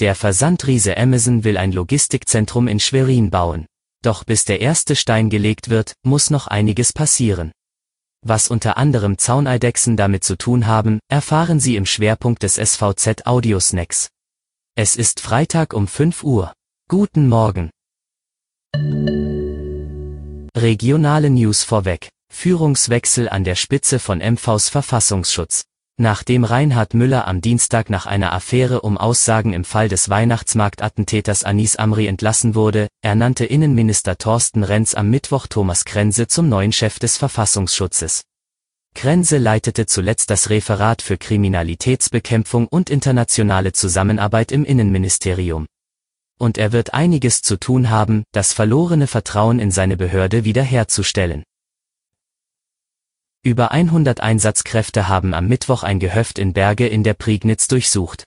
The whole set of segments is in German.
Der Versandriese Amazon will ein Logistikzentrum in Schwerin bauen. Doch bis der erste Stein gelegt wird, muss noch einiges passieren. Was unter anderem Zauneidechsen damit zu tun haben, erfahren Sie im Schwerpunkt des SVZ Audiosnacks. Es ist Freitag um 5 Uhr. Guten Morgen. Regionale News vorweg. Führungswechsel an der Spitze von MVs Verfassungsschutz. Nachdem Reinhard Müller am Dienstag nach einer Affäre um Aussagen im Fall des Weihnachtsmarktattentäters Anis Amri entlassen wurde, ernannte Innenminister Thorsten Renz am Mittwoch Thomas Krense zum neuen Chef des Verfassungsschutzes. Krense leitete zuletzt das Referat für Kriminalitätsbekämpfung und internationale Zusammenarbeit im Innenministerium und er wird einiges zu tun haben, das verlorene Vertrauen in seine Behörde wiederherzustellen. Über 100 Einsatzkräfte haben am Mittwoch ein Gehöft in Berge in der Prignitz durchsucht.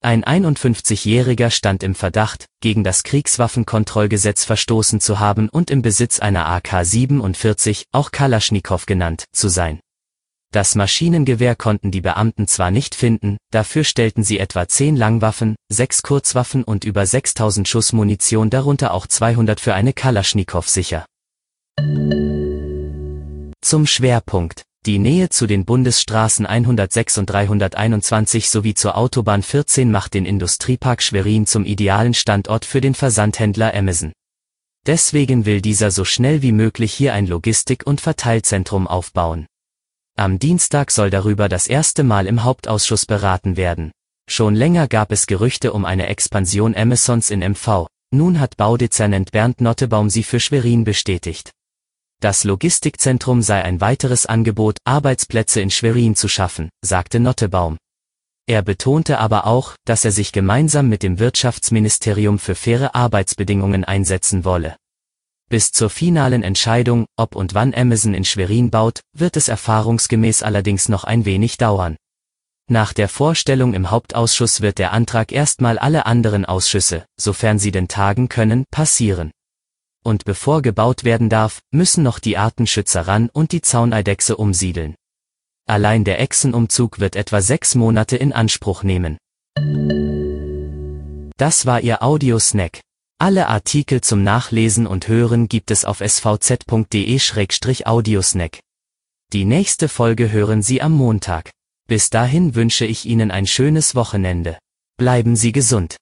Ein 51-Jähriger stand im Verdacht, gegen das Kriegswaffenkontrollgesetz verstoßen zu haben und im Besitz einer AK-47, auch Kalaschnikow genannt, zu sein. Das Maschinengewehr konnten die Beamten zwar nicht finden, dafür stellten sie etwa 10 Langwaffen, 6 Kurzwaffen und über 6000 Schuss Munition darunter auch 200 für eine Kalaschnikow sicher. Zum Schwerpunkt. Die Nähe zu den Bundesstraßen 106 und 321 sowie zur Autobahn 14 macht den Industriepark Schwerin zum idealen Standort für den Versandhändler Amazon. Deswegen will dieser so schnell wie möglich hier ein Logistik- und Verteilzentrum aufbauen. Am Dienstag soll darüber das erste Mal im Hauptausschuss beraten werden. Schon länger gab es Gerüchte um eine Expansion Amazons in MV. Nun hat Baudezernent Bernd Nottebaum sie für Schwerin bestätigt. Das Logistikzentrum sei ein weiteres Angebot, Arbeitsplätze in Schwerin zu schaffen, sagte Nottebaum. Er betonte aber auch, dass er sich gemeinsam mit dem Wirtschaftsministerium für faire Arbeitsbedingungen einsetzen wolle. Bis zur finalen Entscheidung, ob und wann Amazon in Schwerin baut, wird es erfahrungsgemäß allerdings noch ein wenig dauern. Nach der Vorstellung im Hauptausschuss wird der Antrag erstmal alle anderen Ausschüsse, sofern sie denn tagen können, passieren. Und bevor gebaut werden darf, müssen noch die Artenschützer ran und die Zauneidechse umsiedeln. Allein der Echsenumzug wird etwa sechs Monate in Anspruch nehmen. Das war Ihr Audiosnack. Alle Artikel zum Nachlesen und Hören gibt es auf svz.de-audiosnack. Die nächste Folge hören Sie am Montag. Bis dahin wünsche ich Ihnen ein schönes Wochenende. Bleiben Sie gesund.